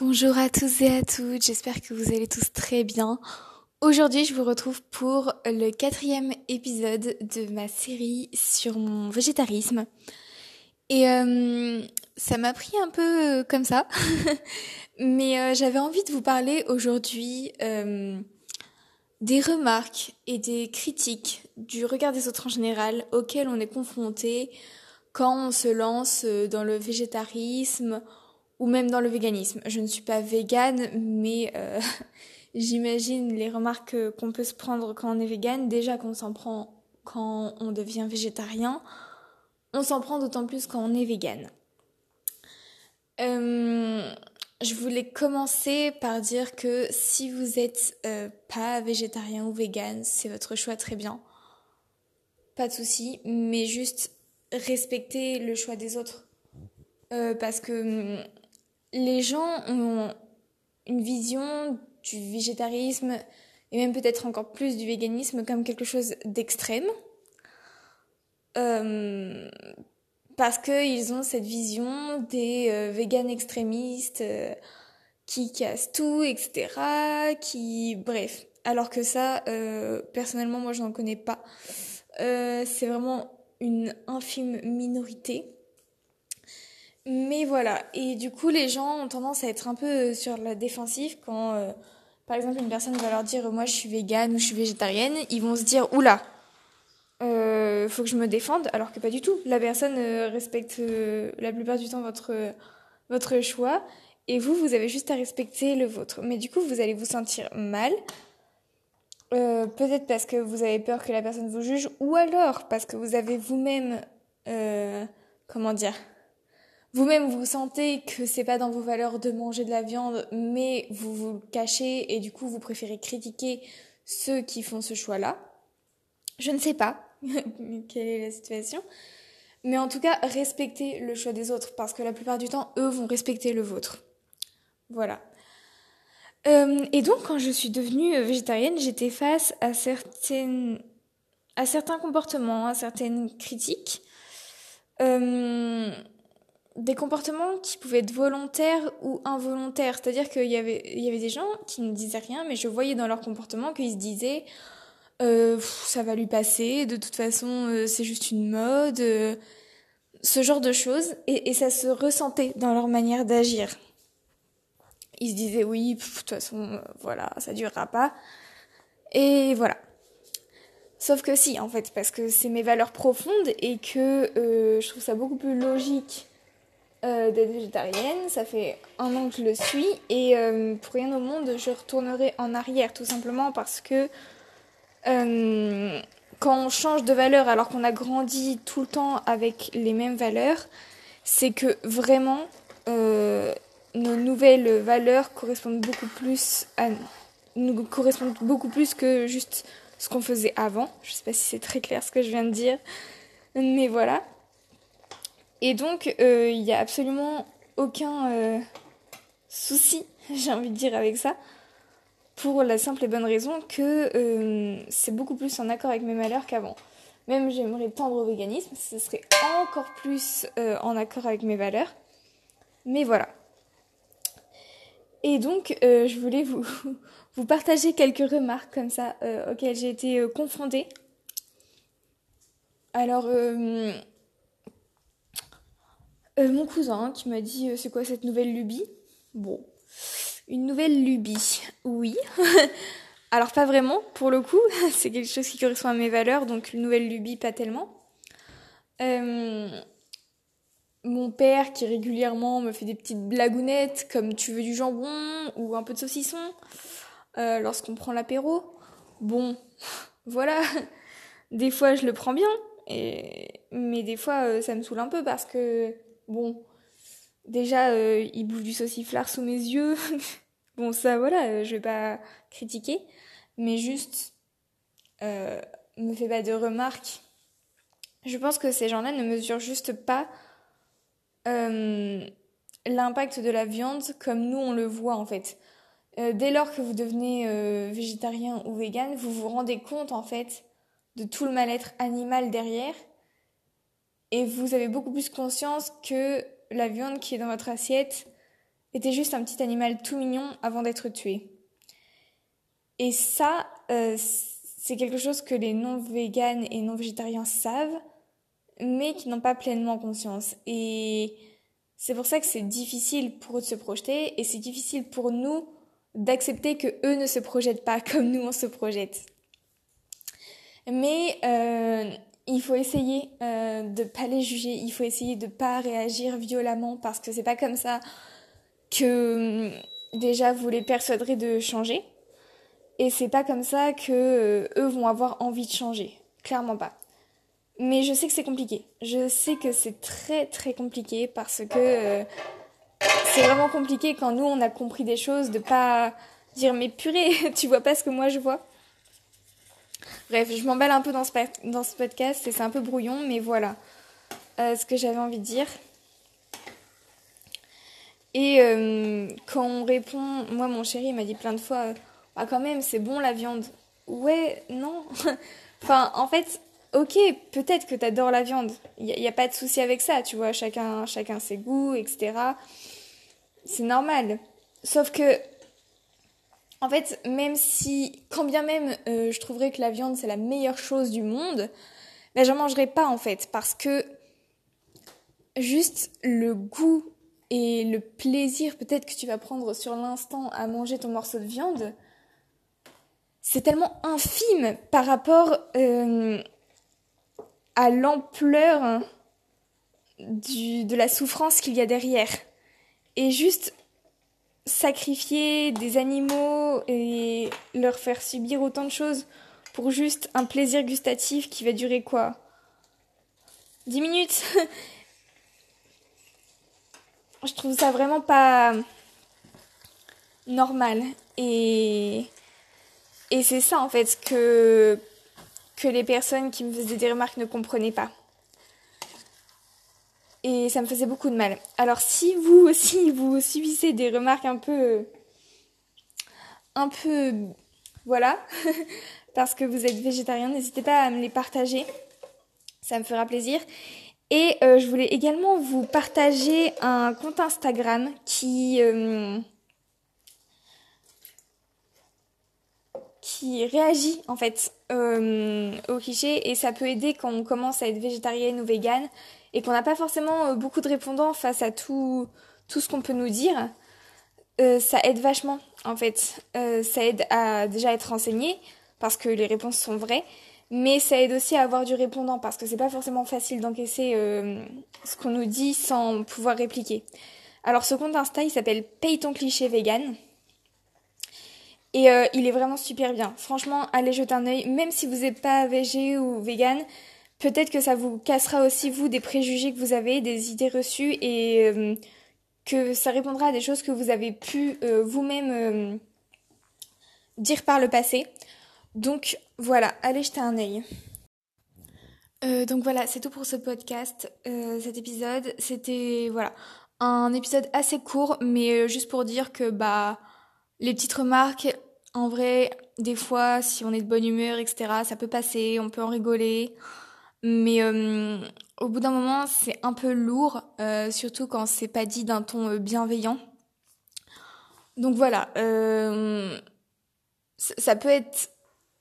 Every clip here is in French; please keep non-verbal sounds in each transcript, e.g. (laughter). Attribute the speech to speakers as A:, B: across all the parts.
A: Bonjour à tous et à toutes, j'espère que vous allez tous très bien. Aujourd'hui, je vous retrouve pour le quatrième épisode de ma série sur mon végétarisme. Et euh, ça m'a pris un peu euh, comme ça, (laughs) mais euh, j'avais envie de vous parler aujourd'hui des remarques et des critiques du regard des autres en général auxquelles on est confronté quand on se lance dans le végétarisme ou même dans le véganisme. Je ne suis pas végane, mais euh, (laughs) j'imagine les remarques qu'on peut se prendre quand on est végane. Déjà qu'on s'en prend quand on devient végétarien, on s'en prend d'autant plus quand on est végane. Euh, je voulais commencer par dire que si vous êtes euh, pas végétarien ou végane, c'est votre choix très bien. Pas de souci, mais juste respectez le choix des autres. parce que les gens ont une vision du végétarisme et même peut-être encore plus du véganisme comme quelque chose d'extrême. Euh, parce qu'ils ont cette vision des euh, véganes extrémistes euh, qui cassent tout, etc. Qui, bref. Alors que ça, personnellement, moi, je n'en connais pas. c'est vraiment une infime minorité. Mais voilà, et du coup les gens ont tendance à être un peu euh, sur la défensive quand euh, par exemple une personne va leur dire moi je suis végane ou je suis végétarienne, ils vont se dire oula, euh, faut que je me défende, alors que pas du tout. La personne respecte la plupart du temps votre, votre choix et vous, vous avez juste à respecter le vôtre. Mais du coup vous allez vous sentir mal. peut-être parce que vous avez peur que la personne vous juge, ou alors parce que vous avez vous-même, comment dire, vous-même vous sentez que c'est pas dans vos valeurs de manger de la viande, mais vous vous le cachez et du coup vous préférez critiquer ceux qui font ce choix-là. Je ne sais pas (laughs) quelle est la situation. Mais en tout cas, respectez le choix des autres parce que la plupart du temps, eux vont respecter le vôtre. Voilà. Euh, et donc, quand je suis devenue végétarienne, j'étais face à certaines, à certains comportements, à certaines critiques. Euh, des comportements qui pouvaient être volontaires ou involontaires. C'est-à-dire qu'il y avait, il y avait des gens qui ne disaient rien, mais je voyais dans leur comportement qu'ils se disaient euh, ça va lui passer, de toute façon euh, c'est juste une mode, euh, ce genre de choses, et, et, ça se ressentait dans leur manière d'agir. Ils se disaient oui, de toute façon euh, voilà, ça durera pas. Et voilà. Sauf que si, en fait, parce que c'est mes valeurs profondes et que je trouve ça beaucoup plus logique euh, d'être végétarienne. Ça fait un an que je le suis et euh, pour rien au monde, je retournerai en arrière tout simplement parce que euh, quand on change de valeur alors qu'on a grandi tout le temps avec les mêmes valeurs, c'est que vraiment nos nouvelles valeurs correspondent beaucoup plus à correspondent beaucoup plus que juste ce qu'on faisait avant. Je sais pas si c'est très clair ce que je viens de dire, mais voilà. Et donc, euh, il n'y a absolument aucun euh, souci, (laughs) j'ai envie de dire, avec ça, pour la simple et bonne raison que euh, c'est beaucoup plus en accord avec mes malheurs qu'avant. Même j'aimerais tendre au véganisme, ce serait encore plus en accord avec mes valeurs. Mais voilà. Et donc, je voulais vous, (laughs) vous partager quelques remarques comme ça auxquelles j'ai été confrontée. Alors, euh, mon cousin qui m'a dit euh, c'est quoi cette nouvelle lubie? Bon, une nouvelle lubie, oui. (laughs) Alors pas vraiment, pour le coup, (laughs) c'est quelque chose qui correspond à mes valeurs, donc une nouvelle lubie pas tellement. Euh, mon père qui régulièrement me fait des petites blagounettes comme tu veux du jambon ou un peu de saucisson lorsqu'on prend l'apéro. Bon, (laughs) voilà. Des fois je le prends bien, mais des fois ça me saoule un peu parce que Bon, déjà, euh, il bouffe du sauciflard sous mes yeux. (laughs) bon, ça, voilà, euh, je vais pas critiquer. Mais juste, euh, me fais pas de remarques. Je pense que ces gens-là ne mesurent juste pas l'impact de la viande comme nous on le voit en fait. dès lors que vous devenez végétarien ou vegan, vous vous rendez compte en fait de tout le mal-être animal derrière et vous avez beaucoup plus conscience que la viande qui est dans votre assiette était juste un petit animal tout mignon avant d'être tué. Et ça, euh, c'est quelque chose que les non-véganes et non-végétariens savent, mais qui n'ont pas pleinement conscience. Et c'est pour ça que c'est difficile pour eux de se projeter, et c'est difficile pour nous d'accepter que eux ne se projettent pas (laughs) comme nous on se projette. Mais euh, il faut essayer euh, de pas les juger, il faut essayer de pas réagir violemment parce que c'est pas comme ça que hum, déjà vous les persuaderez de changer et c'est pas comme ça que euh, eux vont avoir envie de changer, clairement pas. Mais je sais que c'est compliqué. Je sais que c'est très très compliqué parce que euh, c'est vraiment compliqué quand nous on a compris des choses de pas dire mais purée, (laughs) tu vois pas ce que moi je vois. Bref, je m'emballe un peu dans ce, dans ce podcast et c'est un peu brouillon, mais voilà euh, ce que j'avais envie de dire. Et euh, quand on répond, moi mon chéri m'a dit plein de fois, bah quand même c'est bon la viande. Ouais, non. (laughs) enfin, en fait, ok, peut-être que t'adores la viande. Il n'y a, a, pas de souci avec ça, tu vois, chacun, chacun ses goûts, etc. C'est normal. Sauf que en fait, même si, quand bien même euh, je trouverais que la viande c'est la meilleure chose du monde, ben j'en mangerai pas en fait parce que juste le goût et le plaisir peut-être que tu vas prendre sur l'instant à manger ton morceau de viande, c'est tellement infime par rapport euh, à l'ampleur de la souffrance qu'il y a derrière. Et juste sacrifier des animaux et leur faire subir autant de choses pour juste un plaisir gustatif qui va durer quoi? 10 minutes? (laughs) Je trouve ça vraiment pas normal et c'est ça en fait que les personnes qui me faisaient des remarques ne comprenaient pas et ça me faisait beaucoup de mal. Alors si vous (laughs) aussi vous subissez des remarques un peu un peu voilà (laughs) parce que vous êtes végétarien, n'hésitez pas à me les partager. Ça me fera plaisir. Et euh, je voulais également vous partager un compte Instagram qui euh, qui réagit en fait euh, au cliché et ça peut aider quand on commence à être végétarienne ou végane et qu'on n'a pas forcément euh, beaucoup de répondants face à tout, tout ce qu'on peut nous dire, euh, ça aide vachement en fait. Euh, ça aide à déjà être renseigné parce que les réponses sont vraies, mais ça aide aussi à avoir du répondant parce que c'est pas forcément facile d'encaisser ce qu'on nous dit sans pouvoir répliquer. Alors ce compte Insta il s'appelle Paye ton cliché vegan. Et il est vraiment super bien. Franchement, allez jeter un œil, même si vous n'êtes pas végé ou vegan, peut-être que ça vous cassera aussi, vous, des préjugés que vous avez, des idées reçues et euh, que ça répondra à des choses que vous avez pu euh, vous-même euh, dire par le passé. Donc voilà, allez jeter un œil. donc voilà, c'est tout pour ce podcast, cet épisode. C'était voilà un épisode assez court, mais juste pour dire que bah les petites remarques, en vrai, des fois, si on est de bonne humeur, etc., ça peut passer, on peut en rigoler. Mais euh, au bout d'un moment, c'est un peu lourd, euh, surtout quand c'est pas dit d'un ton euh, bienveillant. Donc voilà, ça peut être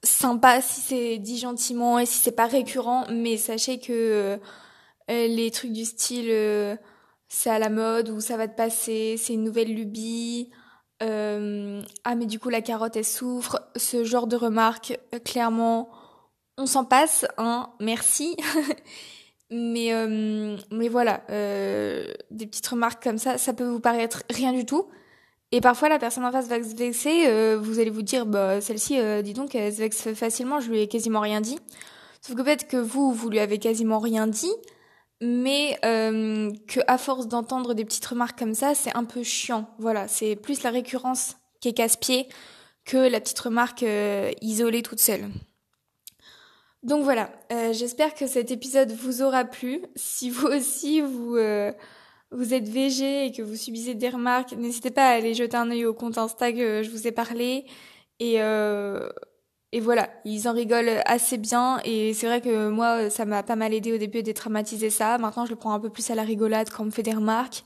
A: sympa si c'est dit gentiment et si c'est pas récurrent, mais sachez que les trucs du style c'est à la mode ou ça va te passer, c'est une nouvelle lubie. Ah mais du coup la carotte elle souffre, ce genre de remarques, clairement on s'en passe, hein, merci. (laughs) mais, euh, mais voilà, euh, des petites remarques comme ça, ça peut vous paraître rien du tout. Et parfois, la personne en face va se vexer, euh, vous allez vous dire, bah, celle-ci, dis donc, elle se vexe facilement, je lui ai quasiment rien dit. Sauf que peut-être que vous, vous lui avez quasiment rien dit, mais euh, que à force d'entendre des petites remarques comme ça, c'est un peu chiant. Voilà, c'est plus la récurrence qui est casse-pied que la petite remarque isolée toute seule. Donc voilà, euh, j'espère que cet épisode vous aura plu. (laughs) Si vous aussi vous euh, vous êtes végé et que vous subissez des remarques, n'hésitez pas à aller jeter un œil au compte Insta que je vous ai parlé. Et euh, et voilà, ils en rigolent assez bien. Et c'est vrai que moi ça m'a pas mal aidé au début de détraumatiser ça. Maintenant je le prends un peu plus à la rigolade quand on me fait des remarques.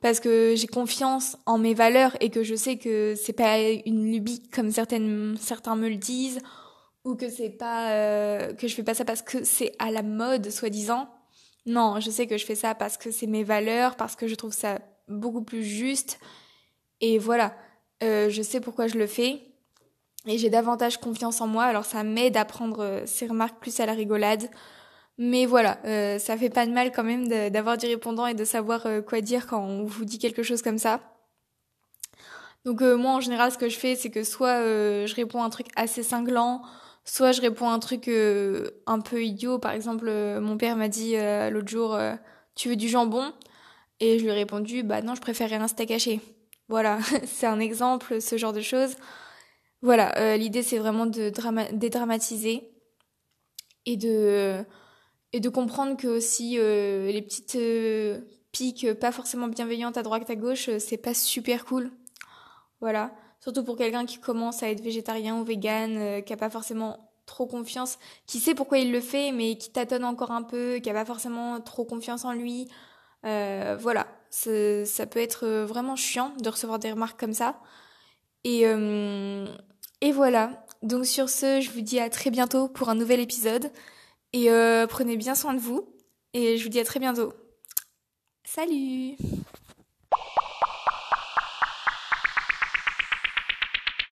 A: Parce que j'ai confiance en mes valeurs et que je sais que c'est pas une lubie comme certaines certains me le disent ou que c'est pas euh, que je fais pas ça parce que c'est à la mode soi-disant. Non, je sais que je fais ça parce que c'est mes valeurs, parce que je trouve ça beaucoup plus juste. Et voilà, euh, je sais pourquoi je le fais et j'ai davantage confiance en moi. Alors ça m'aide à prendre euh, ces remarques plus à la rigolade. Mais voilà, euh, ça fait pas de mal quand même d'avoir du répondant et de savoir euh, quoi dire quand on vous dit quelque chose comme ça. Donc euh, moi en général ce que je fais c'est que soit je réponds un truc assez cinglant, soit je réponds un truc un peu idiot. Par exemple mon père m'a dit l'autre jour tu veux du jambon? Et je lui ai répondu bah non je préférerais un steak haché. Voilà, (laughs) c'est un exemple, ce genre de choses. Voilà, l'idée c'est vraiment de dédramatiser et de comprendre que aussi euh, les petites euh, piques pas forcément bienveillantes à droite à gauche, euh, c'est pas super cool. Voilà, surtout pour quelqu'un qui commence à être végétarien ou vegan, qui a pas forcément trop confiance, qui sait pourquoi il le fait mais qui tâtonne encore un peu, qui a pas forcément trop confiance en lui. voilà, ça peut être vraiment chiant de recevoir des remarques comme ça. Et, et voilà. Donc sur ce, je vous dis à très bientôt pour un nouvel épisode. Et euh, prenez bien soin de vous. Et je vous dis à très bientôt. Salut